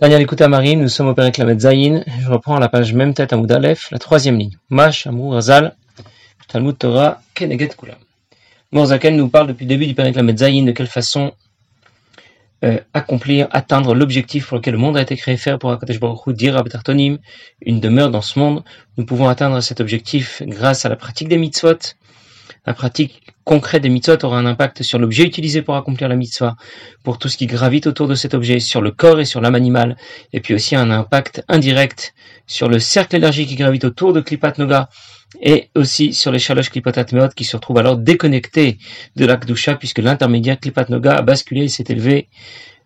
Daniel écoute à Marie, nous sommes au Pérec Lamed. Je reprends la page même tête à Moudalef, la troisième ligne. Mash, Amrou, Razal, Talmud Torah, Keneget Kulam. Morzaken nous parle depuis le début du Pérec Lamed Zayin de quelle façon euh, accomplir, atteindre l'objectif pour lequel le monde a été créé, faire pour Akadosh Baruch Hu, dire une demeure dans ce monde. Nous pouvons atteindre cet objectif grâce à la pratique des mitzvot, la pratique concrète des mitzvot aura un impact sur l'objet utilisé pour accomplir la mitzvah, pour tout ce qui gravite autour de cet objet, sur le corps et sur l'âme animale, et puis aussi un impact indirect sur le cercle élargi qui gravite autour de Klipat Noga, et aussi sur les chaloches Klipat Atmeot qui se retrouvent alors déconnectés de l'Akdusha, puisque l'intermédiaire Klipat Noga a basculé et s'est élevé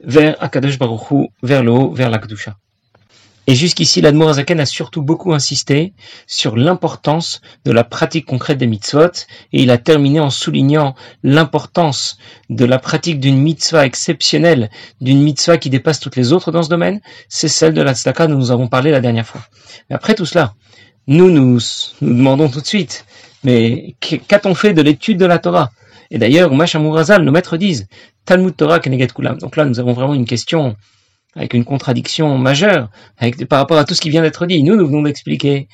vers Akadosh Baruch vers le haut, vers l'Akdusha. Et jusqu'ici, l'Admour a surtout beaucoup insisté sur l'importance de la pratique concrète des mitzvot, et il a terminé en soulignant l'importance de la pratique d'une mitzvah exceptionnelle, d'une mitzvah qui dépasse toutes les autres dans ce domaine, c'est celle de la tzedaka dont nous avons parlé la dernière fois. Mais après tout cela, nous nous, demandons tout de suite, mais qu'a-t-on fait de l'étude de la Torah? Et d'ailleurs, Mashamurazal, nos maîtres disent, Talmud Torah Keneget Kulam. Donc là, nous avons vraiment une question avec une contradiction majeure par rapport à tout ce qui vient d'être dit. Nous, nous venons d'expliquer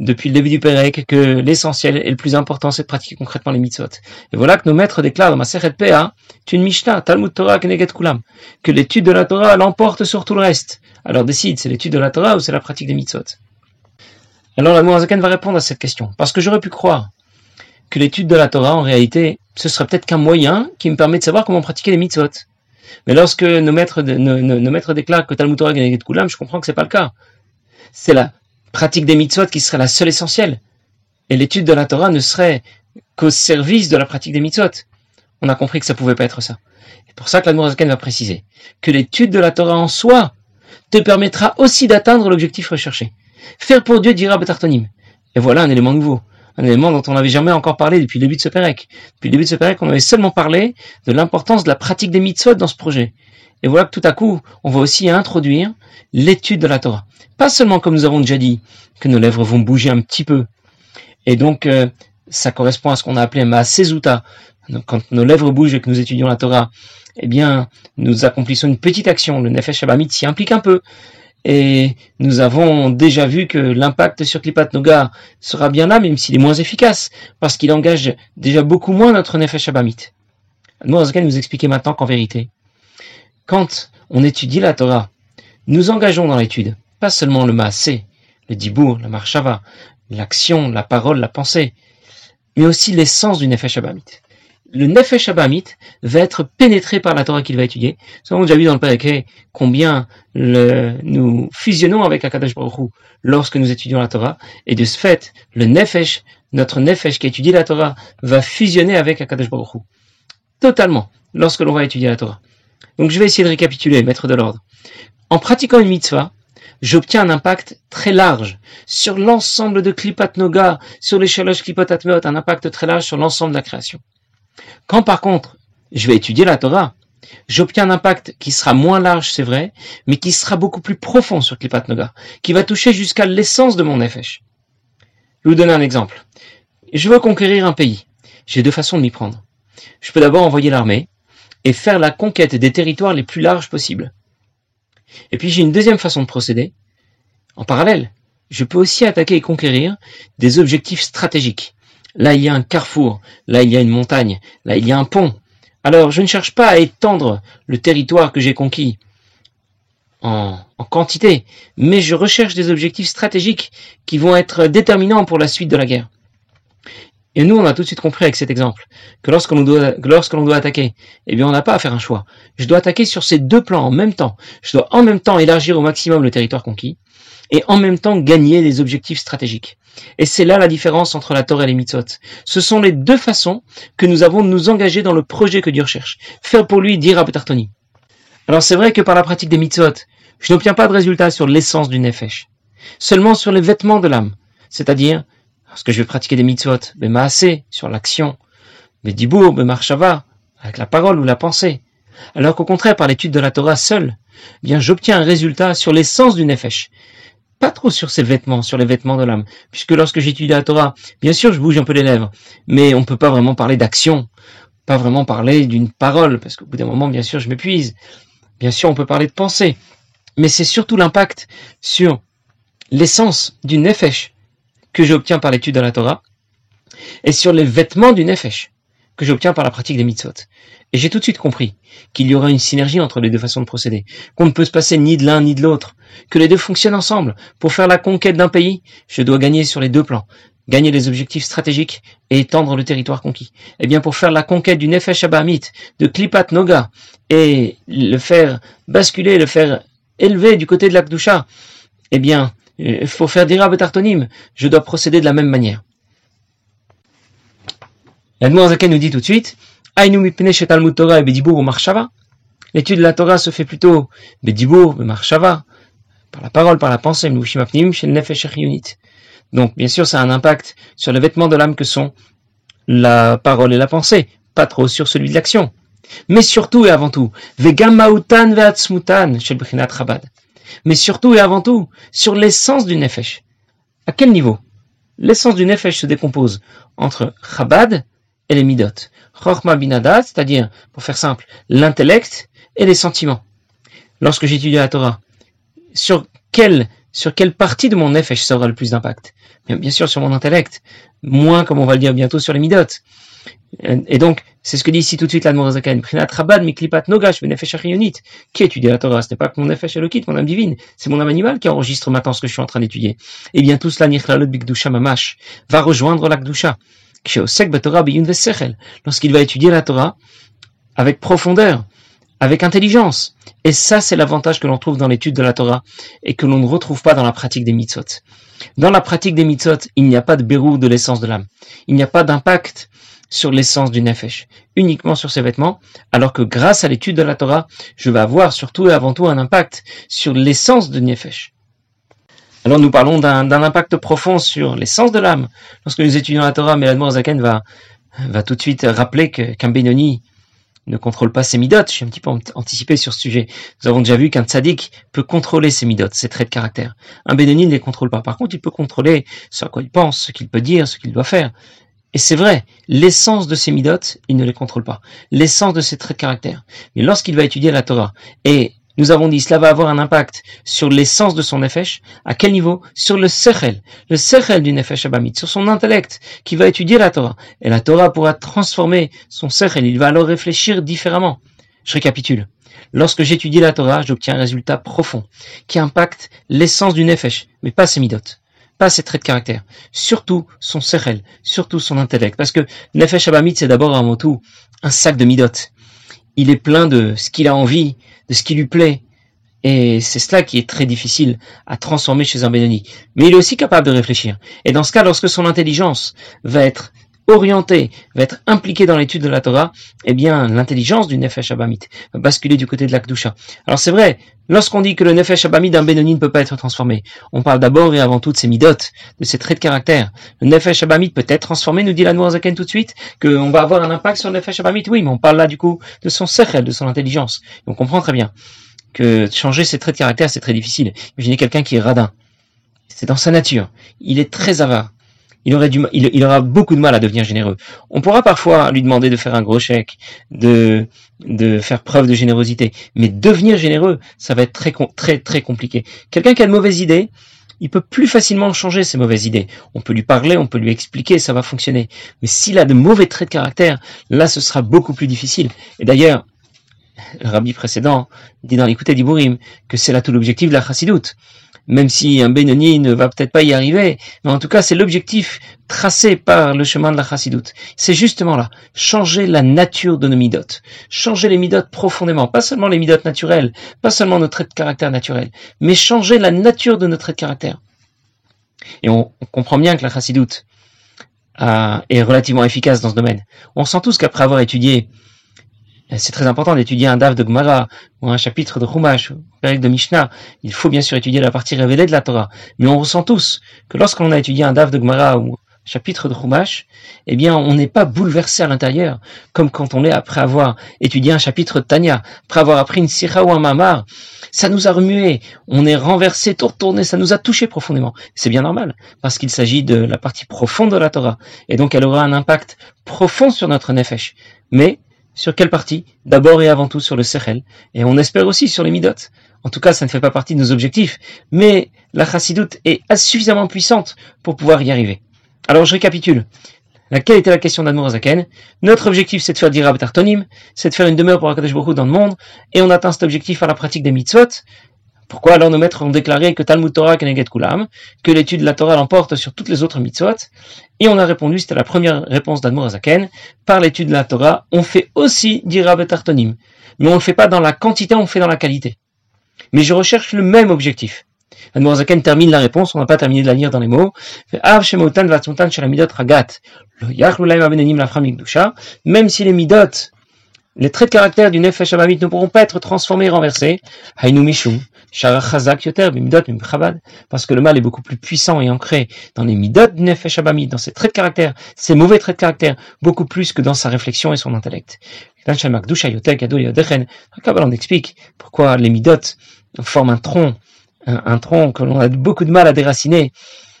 depuis le début du Pérec que l'essentiel et le plus important, c'est de pratiquer concrètement les mitzvot. Et voilà que nos maîtres déclarent dans ma Sechet PA, une Mishnah, Talmud Torah Keneget Kulam, que l'étude de la Torah l'emporte sur tout le reste. Alors décide, c'est l'étude de la Torah ou c'est la pratique des mitzvot? Alors la Mourazaken va répondre à cette question. Parce que j'aurais pu croire que l'étude de la Torah, en réalité, ce serait peut-être qu'un moyen qui me permet de savoir comment pratiquer les mitzvot. Mais lorsque nos maîtres, déclarent que Talmud Torah de Kulam, je comprends que c'est pas le cas. C'est la pratique des mitzvot qui serait la seule essentielle. Et l'étude de la Torah ne serait qu'au service de la pratique des mitzvot. On a compris que ça pouvait pas être ça. C'est pour ça que la va préciser que l'étude de la Torah en soi te permettra aussi d'atteindre l'objectif recherché. Faire pour Dieu dira Betartonim. Et voilà un élément nouveau un élément dont on n'avait jamais encore parlé depuis le début de ce Pérec. Depuis le début de ce Pérec, on avait seulement parlé de l'importance de la pratique des mitzvot dans ce projet. Et voilà que tout à coup, on va aussi introduire l'étude de la Torah. Pas seulement, comme nous avons déjà dit, que nos lèvres vont bouger un petit peu. Et donc, euh, ça correspond à ce qu'on a appelé ma Sezuta. Quand nos lèvres bougent et que nous étudions la Torah, eh bien, nous accomplissons une petite action. Le Nefesh Abamit s'y implique un peu. Et nous avons déjà vu que l'impact sur Klipat Noga sera bien là, même s'il est moins efficace, parce qu'il engage déjà beaucoup moins notre Nefesh Abamit. Nous nous expliquer maintenant qu'en vérité, quand on étudie la Torah, nous engageons dans l'étude, pas seulement le Maasé, le Dibour, la Marshava, l'action, la parole, la pensée, mais aussi l'essence du Nefesh Abamit le Nefesh Abamit va être pénétré par la Torah qu'il va étudier. Nous avons déjà vu dans le Père combien le, nous fusionnons avec Akadash Baruch lorsque nous étudions la Torah. Et de ce fait, le Nefesh, notre Nefesh qui étudie la Torah, va fusionner avec Akadash Baruch Totalement, lorsque l'on va étudier la Torah. Donc je vais essayer de récapituler, mettre de l'ordre. En pratiquant une mitzvah, j'obtiens un impact très large sur l'ensemble de Klipat Noga, sur les Shalosh Klipat Atmeot, un impact très large sur l'ensemble de la création. Quand par contre, je vais étudier la Torah, j'obtiens un impact qui sera moins large, c'est vrai, mais qui sera beaucoup plus profond sur Klipat Noga, qui va toucher jusqu'à l'essence de mon Nefesh. Je vais vous donner un exemple. Je veux conquérir un pays. J'ai deux façons de m'y prendre. Je peux d'abord envoyer l'armée et faire la conquête des territoires les plus larges possibles. Et puis j'ai une deuxième façon de procéder. En parallèle, je peux aussi attaquer et conquérir des objectifs stratégiques. Là, il y a un carrefour. Là, il y a une montagne. Là, il y a un pont. Alors, je ne cherche pas à étendre le territoire que j'ai conquis en, quantité, mais je recherche des objectifs stratégiques qui vont être déterminants pour la suite de la guerre. Et nous, on a tout de suite compris avec cet exemple que lorsque l'on doit, attaquer, eh bien, on n'a pas à faire un choix. Je dois attaquer sur ces deux plans en même temps. Je dois en même temps élargir au maximum le territoire conquis et en même temps gagner les objectifs stratégiques. Et c'est là la différence entre la Torah et les mitzvot. Ce sont les deux façons que nous avons de nous engager dans le projet que Dieu recherche. Faire pour lui dire à Betartoni. Alors c'est vrai que par la pratique des mitzvot, je n'obtiens pas de résultat sur l'essence du nefesh. Seulement sur les vêtements de l'âme. C'est-à-dire, lorsque je vais pratiquer des mitzvot, assez sur l'action, dibour, marshava, avec la parole ou la pensée. Alors qu'au contraire, par l'étude de la Torah seule, eh bien j'obtiens un résultat sur l'essence du nefesh trop sur ses vêtements, sur les vêtements de l'âme. Puisque lorsque j'étudie la Torah, bien sûr, je bouge un peu les lèvres, mais on ne peut pas vraiment parler d'action, pas vraiment parler d'une parole, parce qu'au bout d'un moment, bien sûr, je m'épuise. Bien sûr, on peut parler de pensée, mais c'est surtout l'impact sur l'essence du nefesh que j'obtiens par l'étude de la Torah et sur les vêtements du nefesh que j'obtiens par la pratique des mitzvot. Et j'ai tout de suite compris qu'il y aura une synergie entre les deux façons de procéder, qu'on ne peut se passer ni de l'un ni de l'autre, que les deux fonctionnent ensemble. Pour faire la conquête d'un pays, je dois gagner sur les deux plans, gagner les objectifs stratégiques et étendre le territoire conquis. Eh bien, pour faire la conquête du Nefesh Abahamit, de Klipat Noga, et le faire basculer, le faire élever du côté de l'Akdusha, eh bien, il faut faire des Tartonim, je dois procéder de la même manière. Zaken nous dit tout de suite, L'étude de la Torah se fait plutôt Bedibour, Marshava, par la parole, par la pensée, Donc, bien sûr, ça a un impact sur les vêtements de l'âme que sont la parole et la pensée, pas trop sur celui de l'action. Mais surtout et avant tout, Mais surtout et avant tout, sur l'essence du nefesh. À quel niveau? L'essence du nefesh se décompose entre Chabad et les midot. Chorma binada, c'est-à-dire, pour faire simple, l'intellect et les sentiments. Lorsque j'étudie la Torah, sur quelle, sur quelle partie de mon nefesh ça aura le plus d'impact? Bien, sûr sur mon intellect, moins, comme on va le dire bientôt, sur les midot. Et donc, c'est ce que dit ici tout de suite l'Admorazakan. Prinat Rabad, Miklipat Nogash, Nefesh Qui étudie la Torah? Ce n'est pas que mon Nefesh Elokit, mon âme divine. C'est mon âme animale qui enregistre maintenant ce que je suis en train d'étudier. Et bien, tout cela, Nichlalot Bikdusha Mamash, va rejoindre l'Akdusha lorsqu'il va étudier la Torah avec profondeur, avec intelligence. Et ça, c'est l'avantage que l'on trouve dans l'étude de la Torah et que l'on ne retrouve pas dans la pratique des mitzvot. Dans la pratique des mitzvot, il n'y a pas de bérou de l'essence de l'âme. Il n'y a pas d'impact sur l'essence du nefesh, uniquement sur ses vêtements, alors que grâce à l'étude de la Torah, je vais avoir surtout et avant tout un impact sur l'essence du nefesh. Alors nous parlons d'un impact profond sur l'essence de l'âme. Lorsque nous étudions la Torah, Mélanie Zaken va, va tout de suite rappeler qu'un Benoni ne contrôle pas ses midotes. Je suis un petit peu anticipé sur ce sujet. Nous avons déjà vu qu'un tzaddik peut contrôler ses midotes, ses traits de caractère. Un Benoni ne les contrôle pas. Par contre, il peut contrôler ce à quoi il pense, ce qu'il peut dire, ce qu'il doit faire. Et c'est vrai, l'essence de ses midotes, il ne les contrôle pas. L'essence de ses traits de caractère. Mais lorsqu'il va étudier la Torah et nous avons dit, cela va avoir un impact sur l'essence de son nefesh. À quel niveau? Sur le sechel, le sechel du nefesh abamit, sur son intellect, qui va étudier la Torah. Et la Torah pourra transformer son sechel, il va alors réfléchir différemment. Je récapitule. Lorsque j'étudie la Torah, j'obtiens un résultat profond, qui impacte l'essence du nefesh, mais pas ses midot, pas ses traits de caractère, surtout son sechel, surtout son intellect. Parce que nefesh abamit, c'est d'abord avant tout un sac de midot. Il est plein de ce qu'il a envie, de ce qui lui plaît. Et c'est cela qui est très difficile à transformer chez un Benoni. Mais il est aussi capable de réfléchir. Et dans ce cas, lorsque son intelligence va être orienté, va être impliqué dans l'étude de la Torah, eh bien, l'intelligence du Nefesh Abamit va basculer du côté de l'Akdusha. Alors c'est vrai, lorsqu'on dit que le Nefesh Abamit d'un Benoni ne peut pas être transformé, on parle d'abord et avant tout de ses midot, de ses traits de caractère. Le Nefesh Abamit peut être transformé, nous dit la Zaken tout de suite, qu'on va avoir un impact sur le Nefesh Abamit, oui, mais on parle là du coup de son sechel, de son intelligence. on comprend très bien que changer ses traits de caractère, c'est très difficile. Imaginez quelqu'un qui est radin. C'est dans sa nature. Il est très avare il aurait du, il, aura beaucoup de mal à devenir généreux. On pourra parfois lui demander de faire un gros chèque, de, faire preuve de générosité, mais devenir généreux, ça va être très, très, très compliqué. Quelqu'un qui a de mauvaises idées, il peut plus facilement changer ses mauvaises idées. On peut lui parler, on peut lui expliquer, ça va fonctionner. Mais s'il a de mauvais traits de caractère, là, ce sera beaucoup plus difficile. Et d'ailleurs, le rabbi précédent dit dans l'écoute d'Ibourim que c'est là tout l'objectif de la chassidoute même si un Benoni ne va peut-être pas y arriver, mais en tout cas c'est l'objectif tracé par le chemin de la chassidoute. C'est justement là, changer la nature de nos midotes, changer les midotes profondément, pas seulement les midotes naturelles, pas seulement nos traits de caractère naturels, mais changer la nature de nos traits de caractère. Et on, comprend bien que la chassidoute euh, est relativement efficace dans ce domaine. On sent tous qu'après avoir étudié c'est très important d'étudier un daf de Gemara ou un chapitre de Chumash, un de Mishnah. Il faut bien sûr étudier la partie révélée de la Torah. Mais on ressent tous que lorsqu'on a étudié un daf de Gemara ou un chapitre de Chumash, eh bien, on n'est pas bouleversé à l'intérieur, comme quand on est après avoir étudié un chapitre de Tanya, après avoir appris une sira ou un mamar. Ça nous a remué, on est renversé, retourné, ça nous a touché profondément. C'est bien normal, parce qu'il s'agit de la partie profonde de la Torah. Et donc, elle aura un impact profond sur notre nefesh. Mais, sur quelle partie? D'abord et avant tout sur le Sechel, et on espère aussi sur les Midot. En tout cas, ça ne fait pas partie de nos objectifs, mais la chassidoute est suffisamment puissante pour pouvoir y arriver. Alors, je récapitule. Quelle était la question d'Admour Zaken Notre objectif, c'est de faire d'Irab Tartonim, c'est de faire une demeure pour Akadosh Baruch dans le monde, et on atteint cet objectif par la pratique des mitzvot. Pourquoi alors nos maîtres ont déclaré que Talmud Torah Keneget Kulam, que l'étude de la Torah l'emporte sur toutes les autres mitzvot Et on a répondu, c'était la première réponse d'Admour Zaken, par l'étude de la Torah, on fait aussi d'Irab Tartonim. Mais on ne le fait pas dans la quantité, on le fait dans la qualité. Mais je recherche le même objectif. Zaken termine la réponse, on n'a pas terminé de la lire dans les mots. Même si les midot, les traits de caractère du nefesh abamit ne pourront pas être transformés et renversés, parce que le mal est beaucoup plus puissant et ancré dans les midot nefesh abamit, dans ses traits de caractère, ses mauvais traits de caractère, beaucoup plus que dans sa réflexion et son intellect. on explique pourquoi les midot forment un tronc un, tronc que l'on a beaucoup de mal à déraciner.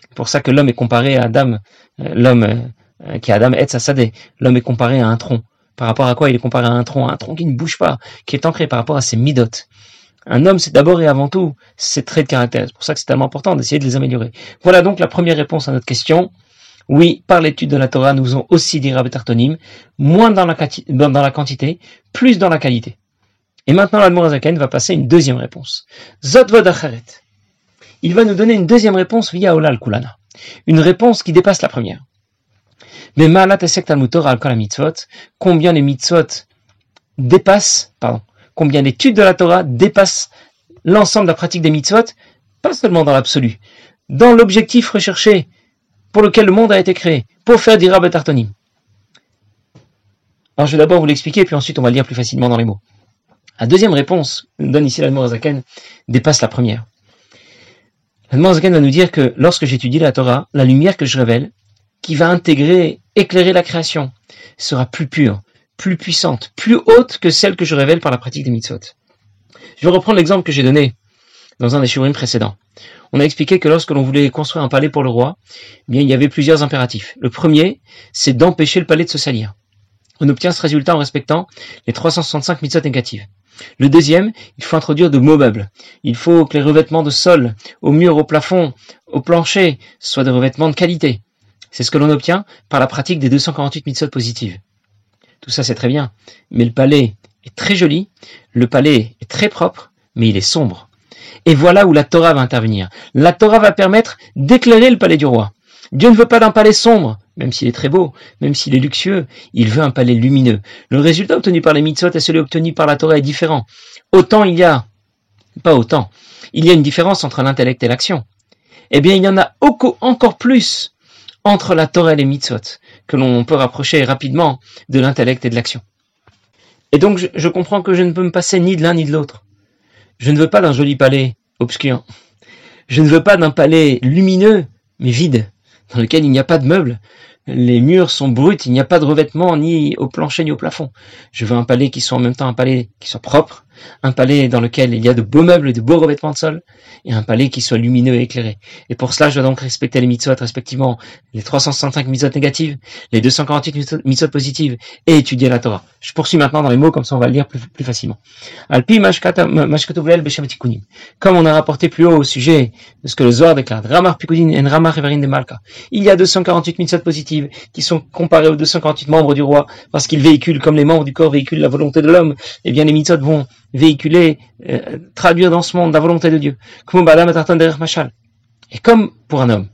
C'est pour ça que l'homme est comparé à Adam, euh, l'homme euh, qui est Adam et. L'homme est comparé à un tronc. Par rapport à quoi il est comparé à un tronc? Un tronc qui ne bouge pas, qui est ancré par rapport à ses midotes. Un homme, c'est d'abord et avant tout ses traits de caractère. C'est pour ça que c'est tellement important d'essayer de les améliorer. Voilà donc la première réponse à notre question. Oui, par l'étude de la Torah, nous faisons aussi des Tartonim, moins dans la, quantité, plus dans la qualité. Et maintenant, l'Admorazaken va passer une deuxième réponse. Zot Il va nous donner une deuxième réponse via Olal Kulana. Une réponse qui dépasse la première. Mais Malat al mitzvot, combien les mitzvot dépassent, pardon, combien l'étude de la Torah dépasse l'ensemble de la pratique des mitzvot, pas seulement dans l'absolu, dans l'objectif recherché pour lequel le monde a été créé, pour faire des rabbet Alors je vais d'abord vous l'expliquer, puis ensuite on va le lire plus facilement dans les mots. La deuxième réponse donne ici l'Admorazaken dépasse la première. L'Admorazaken va nous dire que lorsque j'étudie la Torah, la lumière que je révèle, qui va intégrer, éclairer la création, sera plus pure, plus puissante, plus haute que celle que je révèle par la pratique des mitzvot. Je vais reprendre l'exemple que j'ai donné dans un des shurim précédents. On a expliqué que lorsque l'on voulait construire un palais pour le roi, eh bien, il y avait plusieurs impératifs. Le premier, c'est d'empêcher le palais de se salir. On obtient ce résultat en respectant les 365 mitzvot négatives. Le deuxième, il faut introduire de beaux meubles. Il faut que les revêtements de sol, au mur, au plafond, au plancher, soient des revêtements de qualité. C'est ce que l'on obtient par la pratique des 248 mitzvot positives. Tout ça, c'est très bien. Mais le palais est très joli, le palais est très propre, mais il est sombre. Et voilà où la Torah va intervenir. La Torah va permettre d'éclairer le palais du roi. Dieu ne veut pas d'un palais sombre, même s'il est très beau, même s'il est luxueux, il veut un palais lumineux. Le résultat obtenu par les mitzvot et celui obtenu par la Torah est différent. Autant il y a, pas autant, il y a une différence entre l'intellect et l'action. Eh bien, il y en a encore plus entre la Torah et les que l'on peut rapprocher rapidement de l'intellect et de l'action. Et donc, je, je comprends que je ne peux me passer ni de l'un ni de l'autre. Je ne veux pas d'un joli palais obscur. Je ne veux pas d'un palais lumineux, mais vide dans lequel il n'y a pas de meubles. Les murs sont bruts, il n'y a pas de revêtement ni au plancher ni au plafond. Je veux un palais qui soit en même temps un palais qui soit propre, un palais dans lequel il y a de beaux meubles et de beaux revêtements de sol, et un palais qui soit lumineux et éclairé. Et pour cela, je dois donc respecter les mitzvot, respectivement les 365 mitzvot négatives, les 248 mitzvot positives, et étudier la Torah. Je poursuis maintenant dans les mots, comme ça on va le lire plus, plus facilement. Alpi Comme on a rapporté plus haut au sujet de ce que le Zohar déclare, Ramar en Ramar de Malka. Il y a 248 mitzvot positives qui sont comparées aux 248 membres du roi, parce qu'ils véhiculent, comme les membres du corps véhiculent la volonté de l'homme, et eh bien les mitzvot vont véhiculer, euh, traduire dans ce monde la volonté de Dieu. Et comme pour un homme,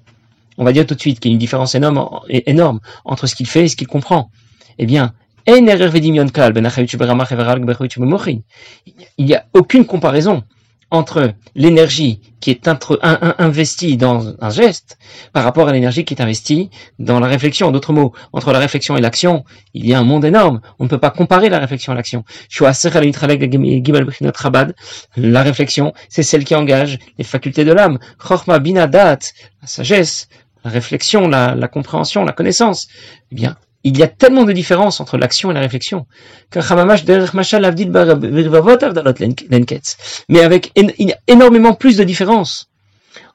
on va dire tout de suite qu'il y a une différence énorme, énorme entre ce qu'il fait et ce qu'il comprend. Eh bien, il n'y a aucune comparaison entre l'énergie qui est investie dans un geste par rapport à l'énergie qui est investie dans la réflexion. D'autres mots, entre la réflexion et l'action, il y a un monde énorme. On ne peut pas comparer la réflexion à l'action. La réflexion, c'est celle qui engage les facultés de l'âme. la sagesse, la réflexion, la, la compréhension, la connaissance. Eh bien, il y a tellement de différences entre l'action et la réflexion. Mais avec il y a énormément plus de différences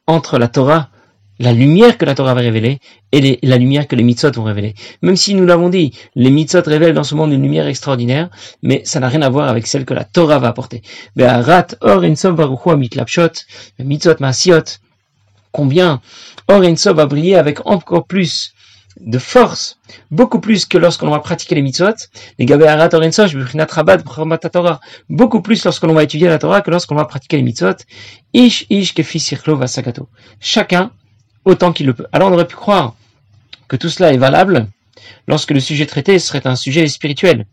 entre la Torah la lumière que la Torah va révéler et la lumière que les mitzvot vont révéler. Même si nous l'avons dit, les mitzvot révèlent dans ce monde une lumière extraordinaire, mais ça n'a rien à voir avec celle que la Torah va apporter. Or combien? Or va briller avec encore plus de force, beaucoup plus que lorsqu'on va pratiquer les mitzvot, les beaucoup plus lorsque l'on va étudier la Torah que lorsqu'on va pratiquer les mitzvot, ish ish Chacun autant qu'il le peut. Alors on aurait pu croire que tout cela est valable lorsque le sujet traité serait un sujet spirituel.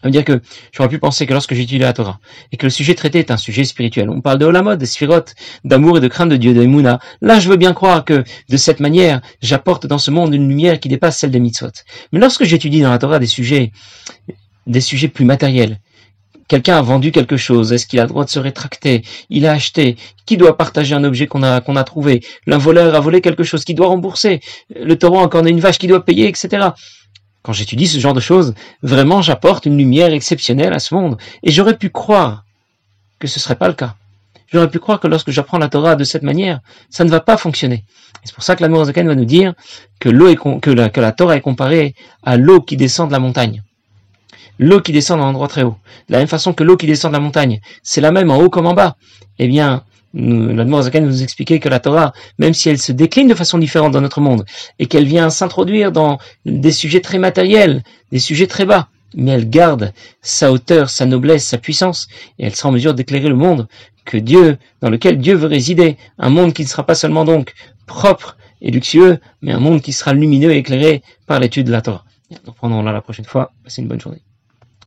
Ça veut dire que j'aurais pu penser que lorsque j'étudie la Torah et que le sujet traité est un sujet spirituel, on parle de Olamod, de Sphirot, d'amour et de crainte de Dieu, de Emouna. Là, je veux bien croire que de cette manière, j'apporte dans ce monde une lumière qui dépasse celle des mitzvot. Mais lorsque j'étudie dans la Torah des sujets, des sujets plus matériels, Quelqu'un a vendu quelque chose. Est-ce qu'il a le droit de se rétracter? Il a acheté. Qui doit partager un objet qu'on a, qu'on a trouvé? L'un voleur a volé quelque chose. Qui doit rembourser Le taureau a encore une vache qui doit payer, etc. Quand j'étudie ce genre de choses, vraiment j'apporte une lumière exceptionnelle à ce monde. Et j'aurais pu croire que ce serait pas le cas. J'aurais pu croire que lorsque j'apprends la Torah de cette manière, ça ne va pas fonctionner. C'est pour ça que la Zaken va nous dire que la, que la Torah est comparée à l'eau qui descend de la montagne l'eau qui descend d'un endroit très haut. De la même façon que l'eau qui descend de la montagne, c'est la même en haut comme en bas. Eh bien, l'Admorazakan nous expliquer que la Torah, même si elle se décline de façon différente dans notre monde, et qu'elle vient s'introduire dans des sujets très matériels, des sujets très bas, mais elle garde sa hauteur, sa noblesse, sa puissance, et elle sera en mesure d'éclairer le monde que Dieu, dans lequel Dieu veut résider, un monde qui ne sera pas seulement donc propre et luxueux, mais un monde qui sera lumineux et éclairé par l'étude de la Torah. Nous reprendrons là la prochaine fois. Passez une bonne journée.